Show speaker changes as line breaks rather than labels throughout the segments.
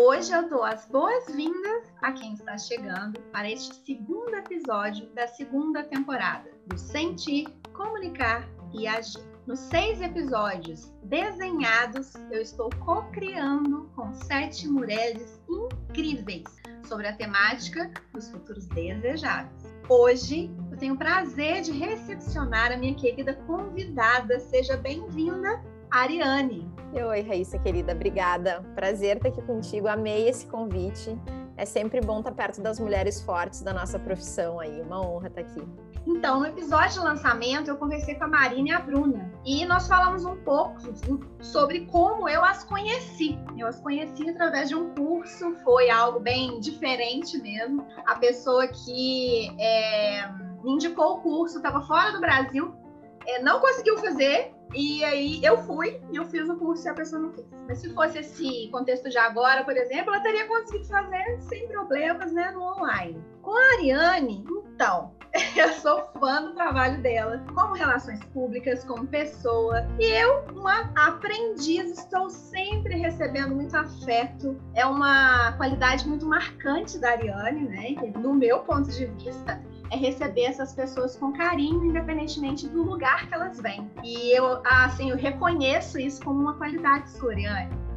Hoje eu dou as boas-vindas a quem está chegando para este segundo episódio da segunda temporada do Sentir, Comunicar e Agir. Nos seis episódios desenhados, eu estou co-criando com sete mulheres incríveis sobre a temática dos futuros desejados. Hoje eu tenho o prazer de recepcionar a minha querida convidada. Seja bem-vinda, Ariane.
Oi, Raíssa, querida, obrigada. Prazer estar aqui contigo. Amei esse convite. É sempre bom estar perto das mulheres fortes da nossa profissão aí. Uma honra estar aqui.
Então, no episódio de lançamento, eu conversei com a Marina e a Bruna e nós falamos um pouco sobre como eu as conheci. Eu as conheci através de um curso, foi algo bem diferente mesmo. A pessoa que é, me indicou o curso estava fora do Brasil, é, não conseguiu fazer, e aí eu fui e eu fiz o curso e a pessoa não fez. Mas se fosse esse contexto de agora, por exemplo, ela teria conseguido fazer sem problemas, né, no online. Com a Ariane, então, eu sou fã do trabalho dela, como relações públicas, como pessoa. E eu, uma aprendiz, estou sempre recebendo muito afeto. É uma qualidade muito marcante da Ariane, né? Do meu ponto de vista é receber essas pessoas com carinho, independentemente do lugar que elas vêm. E eu, assim, eu reconheço isso como uma qualidade sua.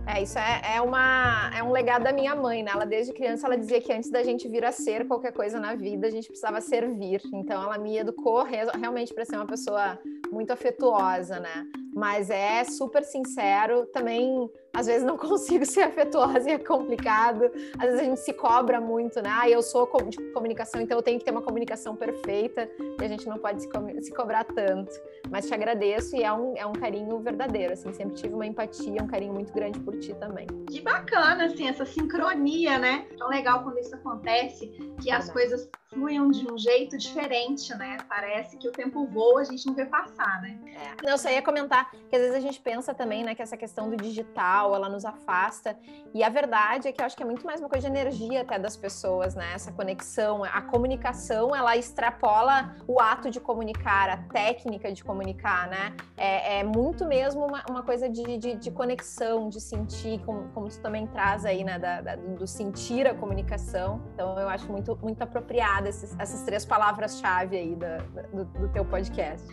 É, isso é, é, uma, é um legado da minha mãe, né? Ela, desde criança, ela dizia que antes da gente vir a ser qualquer coisa na vida, a gente precisava servir. Então, ela me educou realmente para ser uma pessoa muito afetuosa, né? Mas é super sincero. Também, às vezes, não consigo ser afetuosa e é complicado. Às vezes a gente se cobra muito, né? Ah, eu sou de comunicação, então eu tenho que ter uma comunicação perfeita e a gente não pode se, co se cobrar tanto. Mas te agradeço e é um, é um carinho verdadeiro, assim. Sempre tive uma empatia, um carinho muito grande por ti também.
Que bacana, assim, essa sincronia, né? Tão legal quando isso acontece, que as coisas fluem de um jeito diferente, né? Parece que o tempo voa, a gente não vê passar, né?
É. Eu só ia comentar que às vezes a gente pensa também, né, que essa questão do digital, ela nos afasta. E a verdade é que eu acho que é muito mais uma coisa de energia até das pessoas, né? Essa conexão, a comunicação, ela extrapola o ato de comunicar, a técnica de comunicar, né? É, é muito mesmo uma, uma coisa de, de, de, conexão, de sentir, como, como tu também traz aí, né, da, da, do sentir a comunicação. Então eu acho muito, muito apropriado esses, essas três palavras-chave aí da, do, do teu podcast.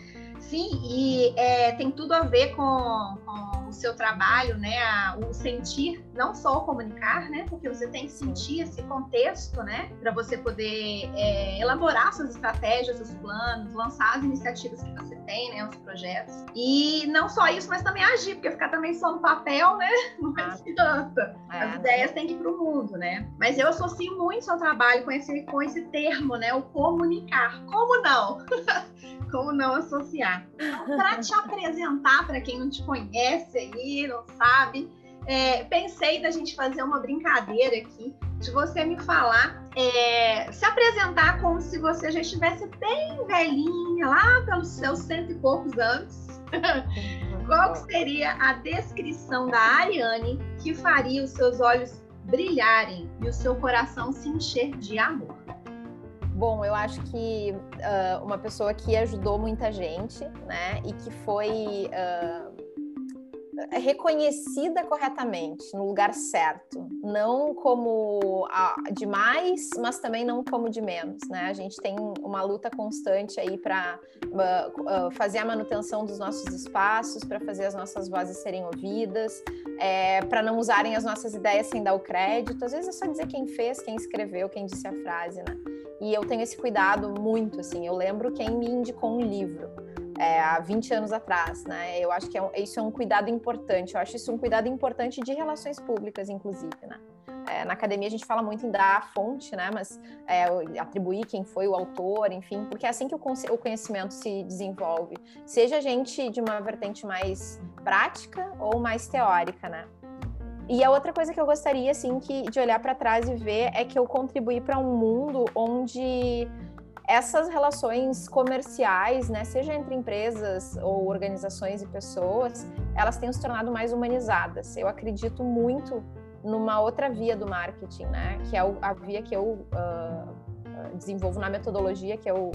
Sim, e é, tem tudo a ver com, com, o seu trabalho, né? O sentir, não só o comunicar, né? Porque você tem que sentir esse contexto, né? Para você poder é, elaborar suas estratégias, seus planos, lançar as iniciativas que você tem, né? Os projetos. E não só isso, mas também agir, porque ficar também só no papel, né? Não ah. adianta. É. As ideias têm que ir para o mundo, né? Mas eu associo muito seu trabalho com esse, com esse termo, né? O comunicar. Como não? Como não associar? Então, para te apresentar, para quem não te conhece aí, não sabe, é, pensei da gente fazer uma brincadeira aqui, de você me falar, é, se apresentar como se você já estivesse bem velhinha, lá pelos seus cento e poucos anos. Qual seria a descrição da Ariane que faria os seus olhos brilharem e o seu coração se encher de amor?
Bom, eu acho que uh, uma pessoa que ajudou muita gente, né, e que foi uh, reconhecida corretamente, no lugar certo, não como de mais, mas também não como de menos, né? A gente tem uma luta constante aí para uh, fazer a manutenção dos nossos espaços, para fazer as nossas vozes serem ouvidas, é, para não usarem as nossas ideias sem dar o crédito. Às vezes é só dizer quem fez, quem escreveu, quem disse a frase, né? E eu tenho esse cuidado muito, assim. Eu lembro quem me indicou um livro é, há 20 anos atrás, né? Eu acho que é isso é um cuidado importante. Eu acho isso um cuidado importante de relações públicas, inclusive, né? É, na academia a gente fala muito em dar a fonte, né? Mas é, atribuir quem foi o autor, enfim, porque é assim que o, o conhecimento se desenvolve. Seja a gente de uma vertente mais prática ou mais teórica, né? E a outra coisa que eu gostaria, assim, que, de olhar para trás e ver é que eu contribuí para um mundo onde essas relações comerciais, né, seja entre empresas ou organizações e pessoas, elas têm se tornado mais humanizadas. Eu acredito muito numa outra via do marketing, né, que é a via que eu uh, desenvolvo na metodologia, que o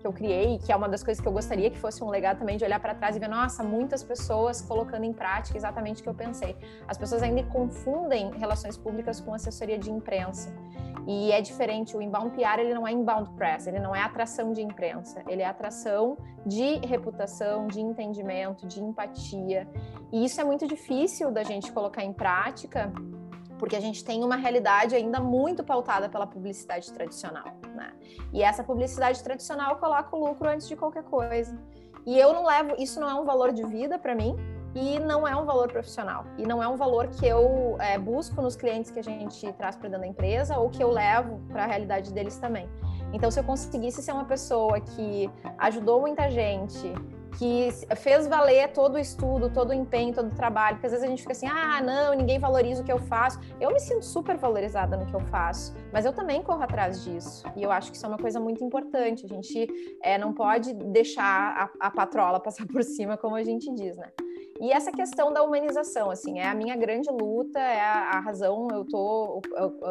que eu criei, que é uma das coisas que eu gostaria que fosse um legado também de olhar para trás e ver, nossa, muitas pessoas colocando em prática exatamente o que eu pensei. As pessoas ainda confundem relações públicas com assessoria de imprensa. E é diferente, o inbound PR ele não é inbound press, ele não é atração de imprensa, ele é atração de reputação, de entendimento, de empatia. E isso é muito difícil da gente colocar em prática porque a gente tem uma realidade ainda muito pautada pela publicidade tradicional, né? E essa publicidade tradicional coloca o lucro antes de qualquer coisa. E eu não levo, isso não é um valor de vida para mim e não é um valor profissional. E não é um valor que eu é, busco nos clientes que a gente traz para dentro da empresa ou que eu levo para a realidade deles também. Então, se eu conseguisse ser uma pessoa que ajudou muita gente, que fez valer todo o estudo, todo o empenho, todo o trabalho, porque às vezes a gente fica assim, ah, não, ninguém valoriza o que eu faço. Eu me sinto super valorizada no que eu faço, mas eu também corro atrás disso. E eu acho que isso é uma coisa muito importante. A gente é, não pode deixar a, a patrola passar por cima, como a gente diz, né? E essa questão da humanização, assim, é a minha grande luta, é a, a razão. Eu estou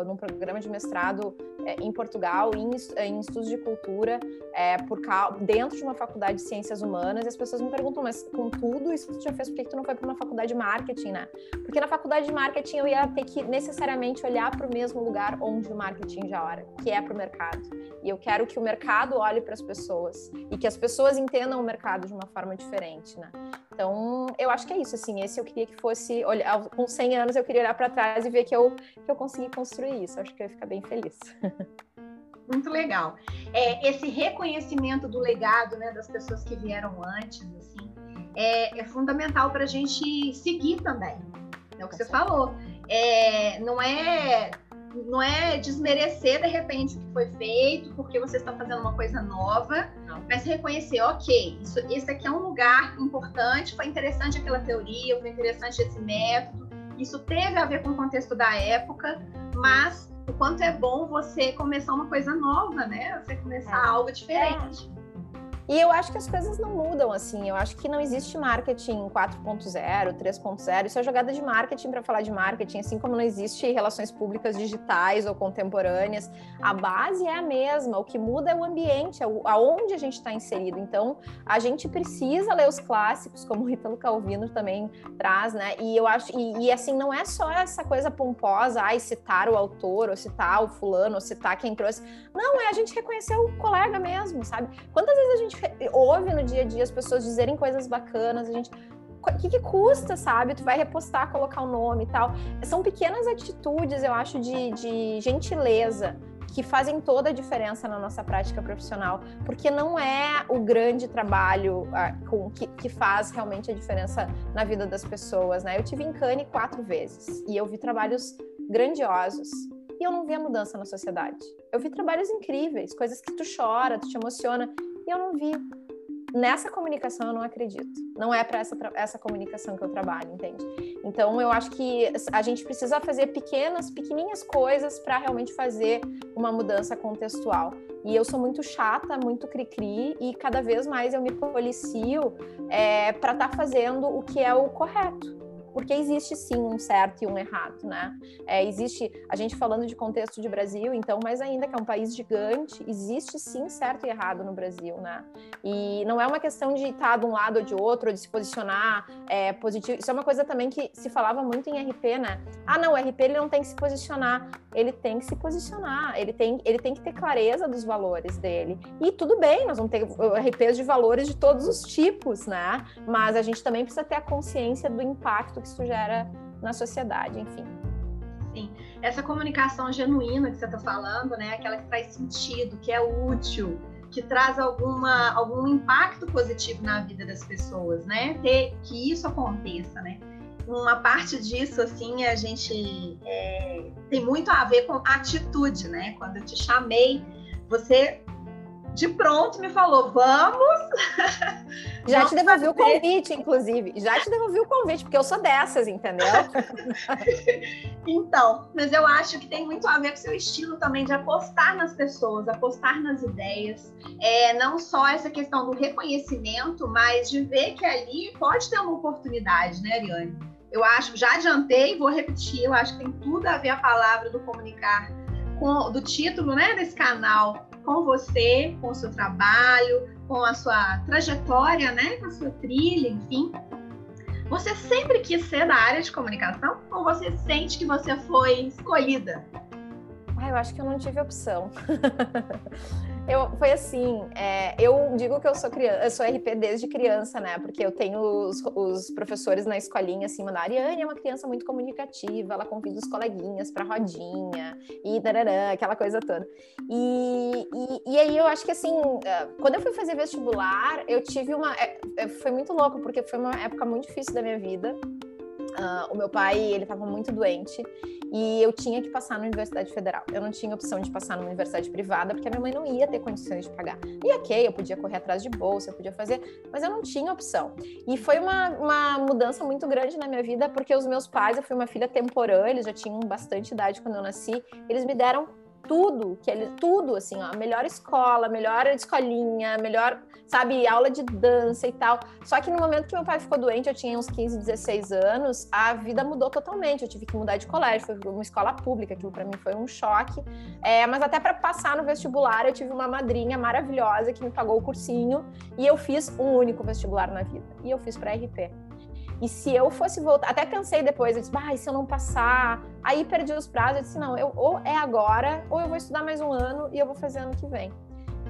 num programa de mestrado é, em Portugal, em, em, estudos de cultura, é, por dentro de uma faculdade de ciências humanas, e as pessoas me perguntam, mas com tudo isso que tu já fez, por que tu não foi para uma faculdade de marketing, né? Porque na faculdade de marketing eu ia ter que necessariamente olhar para o mesmo lugar onde o marketing já ora, que é para o mercado. E eu quero que o mercado olhe para as pessoas e que as pessoas entendam o mercado de uma forma diferente, né? Então, eu acho que é isso, assim, esse eu queria que fosse, olhar, com 100 anos eu queria olhar para trás e ver que eu, que eu consegui construir isso, acho que eu ia ficar bem feliz.
Muito legal. É, esse reconhecimento do legado, né, das pessoas que vieram antes, assim, é, é fundamental para a gente seguir também. É o que você falou. É, não é não é desmerecer de repente o que foi feito, porque você está fazendo uma coisa nova, não. mas reconhecer, ok, isso, esse aqui é um lugar importante, foi interessante aquela teoria, foi interessante esse método, isso teve a ver com o contexto da época, mas o quanto é bom você começar uma coisa nova, né? Você começar é. algo diferente.
É. E eu acho que as coisas não mudam assim. Eu acho que não existe marketing 4.0, 3.0. Isso é jogada de marketing para falar de marketing, assim como não existe relações públicas digitais ou contemporâneas. A base é a mesma. O que muda é o ambiente, é aonde a gente está inserido. Então, a gente precisa ler os clássicos, como o Ítalo Calvino também traz, né? E eu acho e, e assim não é só essa coisa pomposa, ai citar o autor, ou citar o fulano, ou citar quem trouxe. Não, é a gente reconhecer o colega mesmo, sabe? Quantas vezes a gente ouve no dia a dia as pessoas dizerem coisas bacanas, a gente o que, que, custa, sabe? Tu vai repostar, colocar o nome e tal. São pequenas atitudes, eu acho, de, de, gentileza que fazem toda a diferença na nossa prática profissional, porque não é o grande trabalho com, que, que, faz realmente a diferença na vida das pessoas, né? Eu tive em Cannes quatro vezes e eu vi trabalhos grandiosos e eu não vi a mudança na sociedade. Eu vi trabalhos incríveis, coisas que tu chora, tu te emociona, e eu não vi. Nessa comunicação eu não acredito. Não é para essa, essa comunicação que eu trabalho, entende? Então eu acho que a gente precisa fazer pequenas, pequenininhas coisas para realmente fazer uma mudança contextual. E eu sou muito chata, muito cri-cri, e cada vez mais eu me policio é, para estar tá fazendo o que é o correto porque existe sim um certo e um errado, né? É, existe, a gente falando de contexto de Brasil, então, mais ainda que é um país gigante, existe sim certo e errado no Brasil, né? E não é uma questão de estar de um lado ou de outro, ou de se posicionar é, positivo. Isso é uma coisa também que se falava muito em RP, né? Ah, não, o RP ele não tem que se posicionar, ele tem que se posicionar, ele tem, ele tem que ter clareza dos valores dele. E tudo bem, nós vamos ter RPs de valores de todos os tipos, né? Mas a gente também precisa ter a consciência do impacto que isso gera na sociedade, enfim.
Sim, essa comunicação genuína que você está falando, né, aquela que traz sentido, que é útil, que traz alguma, algum impacto positivo na vida das pessoas, né, ter que isso aconteça, né. Uma parte disso, assim, a gente é, tem muito a ver com atitude, né. Quando eu te chamei, você de pronto me falou: vamos.
Já te devolvi o convite, inclusive. Já te devolvi o convite, porque eu sou dessas, entendeu?
então, mas eu acho que tem muito a ver com o seu estilo também de apostar nas pessoas, apostar nas ideias. É, não só essa questão do reconhecimento, mas de ver que ali pode ter uma oportunidade, né, Ariane? Eu acho, já adiantei, vou repetir, eu acho que tem tudo a ver a palavra do comunicar com do título, né, desse canal com você, com o seu trabalho, com a sua trajetória, né, com a sua trilha, enfim. Você sempre quis ser da área de comunicação ou você sente que você foi escolhida?
Ah, eu acho que eu não tive opção. Eu, foi assim, é, eu digo que eu sou criança, eu sou RP desde criança, né? Porque eu tenho os, os professores na escolinha assim, a Ariane é uma criança muito comunicativa, ela convida os coleguinhas para rodinha e dararã, aquela coisa toda. E, e, e, aí eu acho que assim, é, quando eu fui fazer vestibular, eu tive uma. É, é, foi muito louco, porque foi uma época muito difícil da minha vida. Uh, o meu pai, ele estava muito doente e eu tinha que passar na Universidade Federal. Eu não tinha opção de passar numa universidade privada porque a minha mãe não ia ter condições de pagar. E ok, eu podia correr atrás de bolsa, eu podia fazer, mas eu não tinha opção. E foi uma, uma mudança muito grande na minha vida porque os meus pais, eu fui uma filha temporã, eles já tinham bastante idade quando eu nasci, eles me deram tudo, que ele, tudo, assim, ó, melhor escola, melhor escolinha, melhor, sabe, aula de dança e tal. Só que no momento que meu pai ficou doente, eu tinha uns 15, 16 anos, a vida mudou totalmente. Eu tive que mudar de colégio, foi uma escola pública, aquilo para mim foi um choque. É, mas até para passar no vestibular, eu tive uma madrinha maravilhosa que me pagou o cursinho e eu fiz um único vestibular na vida. E eu fiz para RP. E se eu fosse voltar, até pensei depois, eu disse, ah, se eu não passar, aí perdi os prazos, eu disse, não, eu, ou é agora, ou eu vou estudar mais um ano e eu vou fazer ano que vem.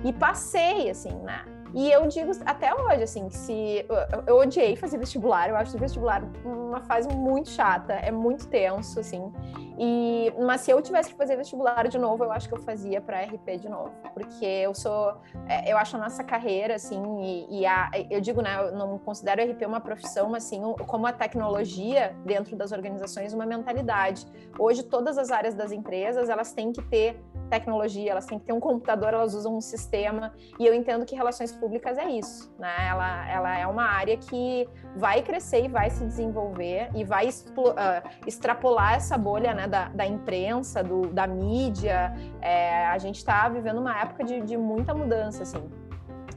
E passei, assim, né? E eu digo até hoje, assim, se eu, odiei fazer vestibular, eu acho o vestibular uma fase muito chata, é muito tenso, assim. E mas se eu tivesse que fazer vestibular de novo, eu acho que eu fazia para RP de novo, porque eu sou, é, eu acho a nossa carreira, assim, e, e a, eu digo, né, eu não considero RP uma profissão, mas assim, como a tecnologia dentro das organizações, uma mentalidade. Hoje todas as áreas das empresas elas têm que ter tecnologia, elas têm que ter um computador, elas usam um sistema, e eu entendo que relações públicas é isso, né? Ela, ela é uma área que vai crescer e vai se desenvolver e vai uh, extrapolar essa bolha né, da, da imprensa, do, da mídia. É, a gente está vivendo uma época de, de muita mudança, assim.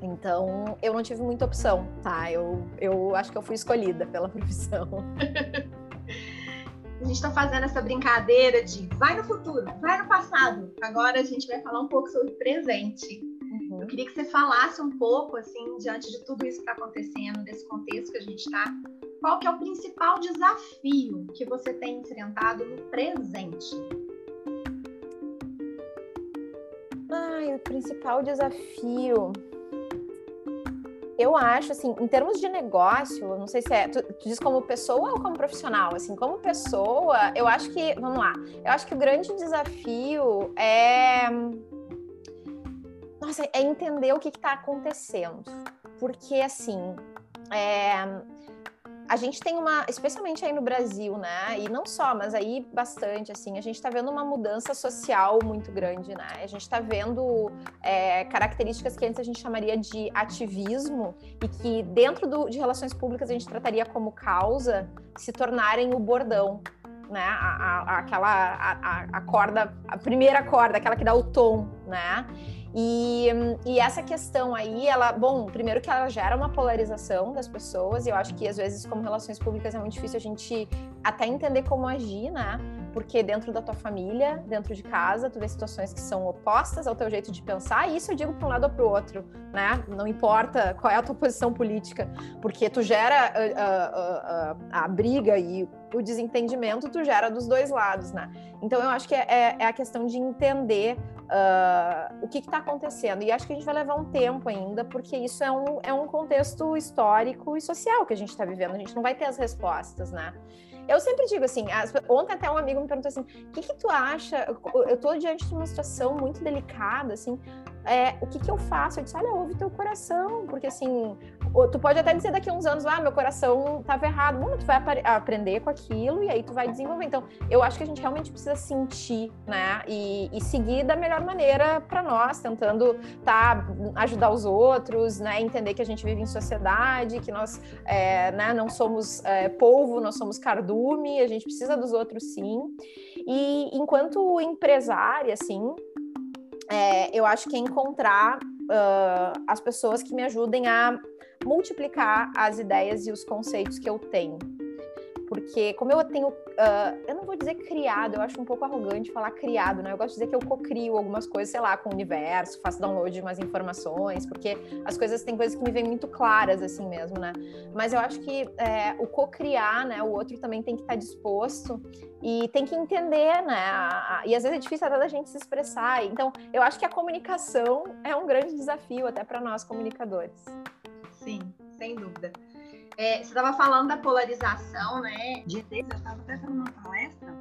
Então, eu não tive muita opção, tá? Eu, eu acho que eu fui escolhida pela profissão.
a gente está fazendo essa brincadeira de vai no futuro, vai no passado. Agora a gente vai falar um pouco sobre o presente. Uhum. Eu queria que você falasse um pouco, assim, diante de tudo isso que está acontecendo, desse contexto que a gente está, qual que é o principal desafio que você tem enfrentado no presente?
Ai, o principal desafio eu acho, assim, em termos de negócio, não sei se é, tu, tu, diz como pessoa ou como profissional? Assim, como pessoa, eu acho que, vamos lá, eu acho que o grande desafio é, nossa, é entender o que está acontecendo, porque, assim, é, a gente tem uma, especialmente aí no Brasil, né? E não só, mas aí bastante, assim, a gente está vendo uma mudança social muito grande, né? A gente está vendo é, características que antes a gente chamaria de ativismo e que dentro do, de relações públicas a gente trataria como causa se tornarem o bordão, né? A, a, aquela a, a corda, a primeira corda, aquela que dá o tom, né? E, e, essa questão aí, ela, bom, primeiro que ela gera uma polarização das pessoas, e eu acho que às vezes, como relações públicas, é muito difícil a gente até entender como agir, né? Porque dentro da tua família, dentro de casa, tu vê situações que são opostas ao teu jeito de pensar, e isso eu digo para um lado ou para o outro, né? Não importa qual é a tua posição política, porque tu gera uh, uh, uh, a briga e o desentendimento, tu gera dos dois lados, né? Então eu acho que é, é, é a questão de entender uh, o que está acontecendo. E acho que a gente vai levar um tempo ainda, porque isso é um, é um contexto histórico e social que a gente está vivendo. A gente não vai ter as respostas, né? Eu sempre digo assim, as, ontem até um amigo me perguntou assim, o que, que tu acha? Eu estou diante de uma situação muito delicada, assim, é, o que, que eu faço? Eu disse, olha, ouve teu coração, porque assim, tu pode até dizer daqui a uns anos, ah, meu coração estava errado. Bom, tu vai aprender com aquilo e aí tu vai desenvolver. Então, eu acho que a gente realmente precisa sentir, né? E, e seguir da melhor maneira para nós, tentando tá, ajudar os outros, né? Entender que a gente vive em sociedade, que nós é, né, não somos é, polvo, nós somos cardume, a gente precisa dos outros sim. E enquanto empresária, assim, é, eu acho que é encontrar uh, as pessoas que me ajudem a multiplicar as ideias e os conceitos que eu tenho. porque como eu tenho, uh, eu não vou dizer criado, eu acho um pouco arrogante falar criado, né? Eu gosto de dizer que eu cocrio algumas coisas, sei lá, com o universo, faço download de umas informações, porque as coisas tem coisas que me vêm muito claras assim mesmo, né? Mas eu acho que é, o cocriar, né? O outro também tem que estar disposto e tem que entender, né? E às vezes é difícil até da gente se expressar. Então, eu acho que a comunicação é um grande desafio até para nós comunicadores.
Sim, sem dúvida. É, você estava falando da polarização, né? De eu estava até fazendo uma palestra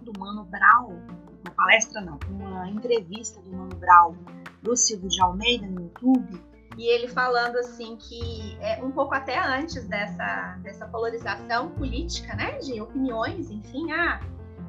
do Mano Brown, uma palestra não, uma entrevista do Mano Brown do Silvio de Almeida no YouTube, e ele falando assim que é, um pouco até antes dessa, dessa polarização política, né, de opiniões, enfim, ah,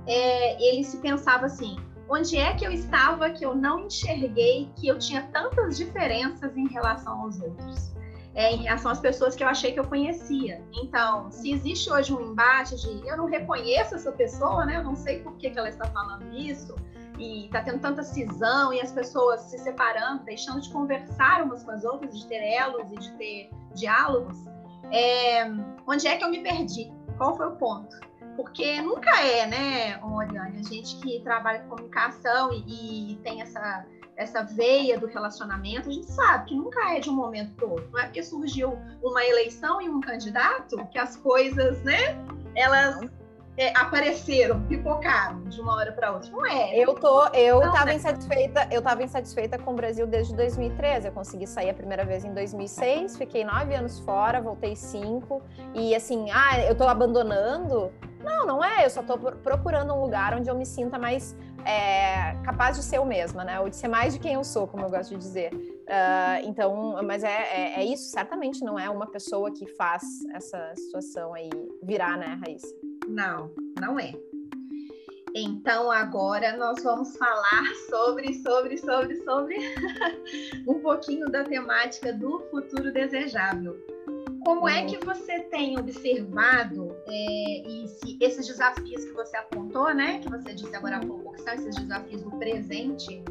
é, ele se pensava assim, onde é que eu estava que eu não enxerguei que eu tinha tantas diferenças em relação aos outros? É, em relação às pessoas que eu achei que eu conhecia. Então, se existe hoje um embate de eu não reconheço essa pessoa, né? Eu não sei por que, que ela está falando isso, e está tendo tanta cisão e as pessoas se separando, deixando de conversar umas com as outras, de ter elos e de ter diálogos, é, onde é que eu me perdi? Qual foi o ponto? Porque nunca é, né, Oriane, a gente que trabalha com comunicação e, e tem essa, essa veia do relacionamento, a gente sabe que nunca é de um momento para outro. Não é porque surgiu uma eleição e um candidato que as coisas, né, elas é, apareceram, pipocaram de uma hora para outra. Não é.
Eu tô, eu não, tava né? insatisfeita, eu tava insatisfeita com o Brasil desde 2013. Eu consegui sair a primeira vez em 2006, fiquei nove anos fora, voltei cinco e assim, ah, eu tô abandonando. Não, não é. Eu só tô procurando um lugar onde eu me sinta mais é, capaz de ser eu mesma, né? Ou de ser mais de quem eu sou, como eu gosto de dizer. Uh, então, mas é, é, é, isso. Certamente não é uma pessoa que faz essa situação aí virar, né, Raíssa?
Não, não é. Então agora nós vamos falar sobre, sobre, sobre, sobre um pouquinho da temática do futuro desejável. Como é que você tem observado é, esse, esses desafios que você apontou, né? Que você disse agora há pouco, que são esses desafios do presente,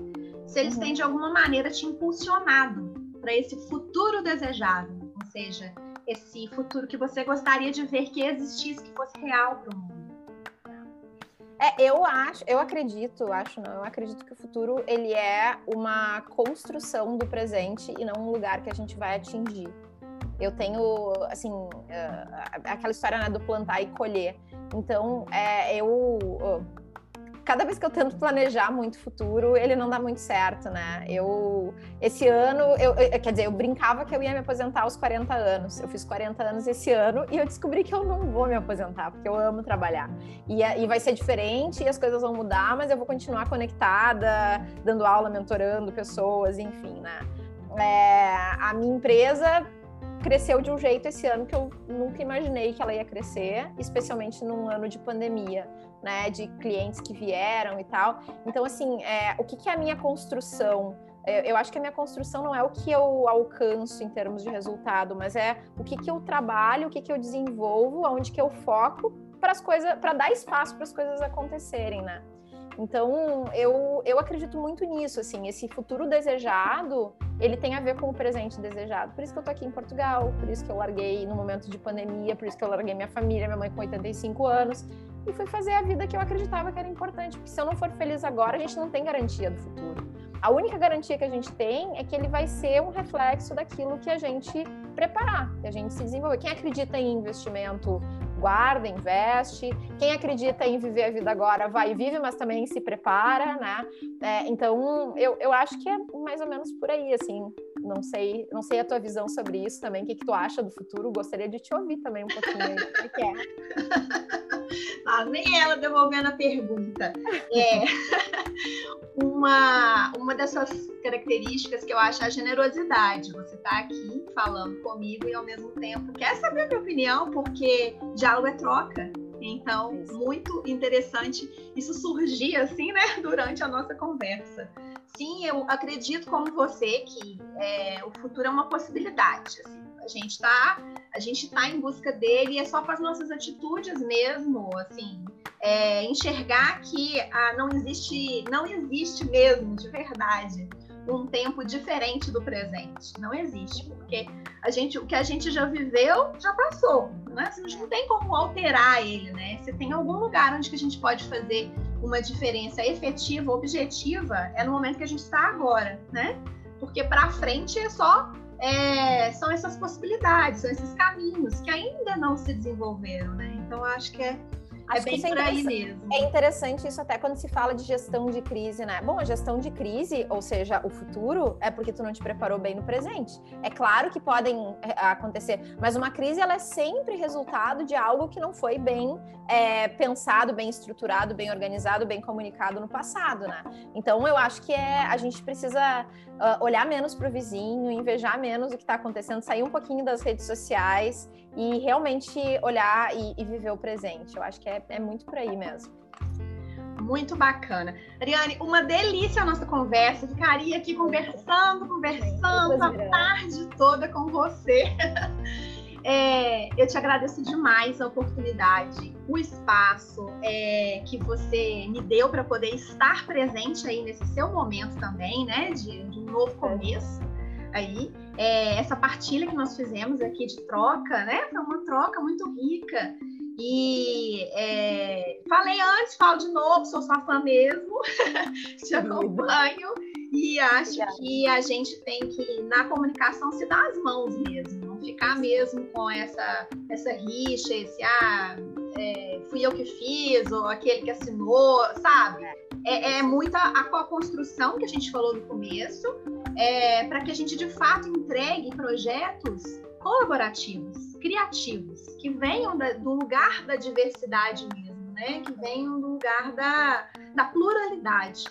se eles têm de alguma maneira te impulsionado para esse futuro desejável, ou seja, esse futuro que você gostaria de ver que existisse, que fosse real para o mundo?
É, eu acho, eu acredito, acho não, eu acredito que o futuro ele é uma construção do presente e não um lugar que a gente vai atingir. Eu tenho, assim, uh, aquela história né, do plantar e colher. Então, é, eu uh, cada vez que eu tento planejar muito futuro, ele não dá muito certo, né? Eu, esse ano, eu, eu, quer dizer, eu brincava que eu ia me aposentar aos 40 anos. Eu fiz 40 anos esse ano e eu descobri que eu não vou me aposentar, porque eu amo trabalhar. E, e vai ser diferente e as coisas vão mudar, mas eu vou continuar conectada, dando aula, mentorando pessoas, enfim, né? É, a minha empresa cresceu de um jeito esse ano que eu nunca imaginei que ela ia crescer, especialmente num ano de pandemia né, de clientes que vieram e tal. Então, assim, é, o que, que é a minha construção? É, eu acho que a minha construção não é o que eu alcanço em termos de resultado, mas é o que, que eu trabalho, o que, que eu desenvolvo, aonde que eu foco para as coisas, para dar espaço para as coisas acontecerem, né? Então, eu, eu acredito muito nisso, assim, esse futuro desejado, ele tem a ver com o presente desejado. Por isso que eu tô aqui em Portugal, por isso que eu larguei no momento de pandemia, por isso que eu larguei minha família, minha mãe com 85 anos, e fui fazer a vida que eu acreditava que era importante, porque se eu não for feliz agora, a gente não tem garantia do futuro. A única garantia que a gente tem é que ele vai ser um reflexo daquilo que a gente preparar, que a gente se desenvolver. Quem acredita em investimento guarda, investe. Quem acredita em viver a vida agora vai e vive, mas também se prepara, né? É, então, eu, eu acho que é mais ou menos por aí, assim. Não sei, não sei a tua visão sobre isso também. O que, que tu acha do futuro? Gostaria de te ouvir também um pouquinho aí. O que é?
Ah, nem ela devolvendo a pergunta. É, uma, uma dessas características que eu acho é a generosidade. Você está aqui falando comigo e ao mesmo tempo quer saber a minha opinião, porque diálogo é troca. Então, muito interessante isso surgir assim, né, durante a nossa conversa. Sim, eu acredito como você que é, o futuro é uma possibilidade. Assim, a gente está a gente tá em busca dele e é só com as nossas atitudes mesmo, assim, é, enxergar que ah, não existe, não existe mesmo, de verdade, um tempo diferente do presente. Não existe, porque a gente, o que a gente já viveu já passou. Né? a gente não tem como alterar ele, né? Se tem algum lugar onde que a gente pode fazer uma diferença efetiva, objetiva, é no momento que a gente está agora, né? Porque para frente é só é, são essas possibilidades, são esses caminhos que ainda não se desenvolveram, né? Então acho que é Acho é bem por aí mesmo.
É interessante isso até quando se fala de gestão de crise, né? Bom, a gestão de crise, ou seja, o futuro, é porque tu não te preparou bem no presente. É claro que podem é, acontecer, mas uma crise ela é sempre resultado de algo que não foi bem é, pensado, bem estruturado, bem organizado, bem comunicado no passado, né? Então eu acho que é, a gente precisa uh, olhar menos para o vizinho, invejar menos o que está acontecendo, sair um pouquinho das redes sociais e realmente olhar e, e viver o presente. Eu acho que é, é muito por aí mesmo.
Muito bacana. Ariane, uma delícia a nossa conversa. Ficaria aqui conversando, conversando a tarde toda com você. É, eu te agradeço demais a oportunidade, o espaço é, que você me deu para poder estar presente aí nesse seu momento também, né? De, de um novo começo aí. É, essa partilha que nós fizemos aqui de troca, né? Foi uma troca muito rica. E é, falei antes, falo de novo, sou sua fã mesmo, te acompanho e acho que a gente tem que, na comunicação, se dar as mãos mesmo, ficar mesmo com essa, essa rixa, esse ah, é, fui eu que fiz, ou aquele que assinou, sabe? É, é muita a co-construção que a gente falou no começo, é, para que a gente de fato entregue projetos colaborativos, criativos, que venham da, do lugar da diversidade mesmo, né? Que venham do lugar da, da pluralidade.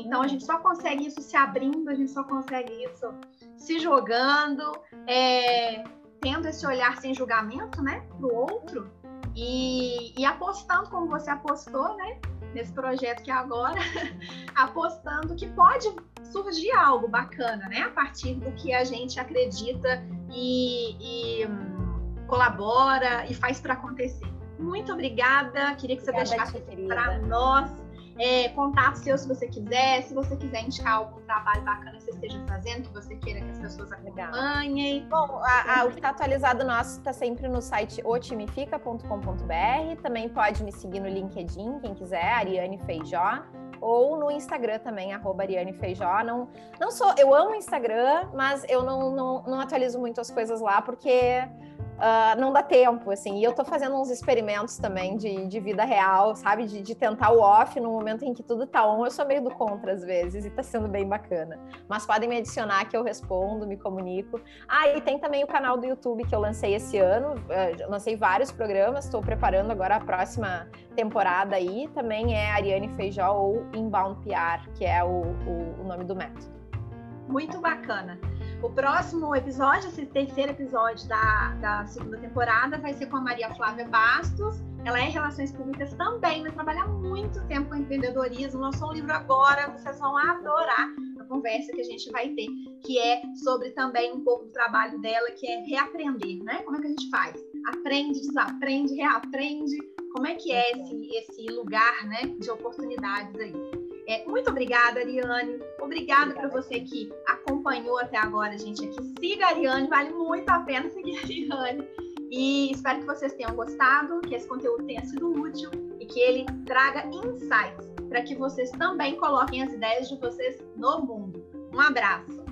Então a gente só consegue isso se abrindo, a gente só consegue isso se jogando, é, tendo esse olhar sem julgamento, né, para o outro e, e apostando como você apostou, né, nesse projeto que é agora, apostando que pode surgir algo bacana, né? A partir do que a gente acredita e, e hum, colabora e faz para acontecer. Muito obrigada. Queria que você obrigada, deixasse para nós é, contato seu se você quiser, se você quiser indicar algum trabalho bacana que você esteja fazendo, que você queira que as pessoas acompanhem.
Bom, a, a, o que está atualizado nosso está sempre no site otimifica.com.br. Também pode me seguir no LinkedIn, quem quiser, Ariane Feijó ou no Instagram também, arroba Ariane Feijó. Não, não sou, eu amo o Instagram, mas eu não, não, não atualizo muito as coisas lá, porque Uh, não dá tempo, assim. E eu tô fazendo uns experimentos também de, de vida real, sabe? De, de, tentar o off no momento em que tudo tá on. Eu sou meio do contra às vezes e tá sendo bem bacana. Mas podem me adicionar que eu respondo, me comunico. Ah, e tem também o canal do YouTube que eu lancei esse ano. Uh, lancei vários programas, estou preparando agora a próxima temporada aí. Também é Ariane Feijó ou Inbound PR, que é o, o, o nome do método.
Muito bacana. O próximo episódio, esse terceiro episódio da, da segunda temporada, vai ser com a Maria Flávia Bastos. Ela é em Relações Públicas também, vai trabalhar muito tempo com empreendedorismo. Lançou um livro agora, vocês vão adorar a conversa que a gente vai ter, que é sobre também um pouco do trabalho dela, que é reaprender, né? Como é que a gente faz? Aprende, desaprende, reaprende. Como é que é esse, esse lugar né, de oportunidades aí? É, muito obrigada, Ariane. Obrigada, por você que acompanhou até agora, gente. Aqui. Siga a Ariane, vale muito a pena seguir a Ariane. E espero que vocês tenham gostado, que esse conteúdo tenha sido útil e que ele traga insights para que vocês também coloquem as ideias de vocês no mundo. Um abraço!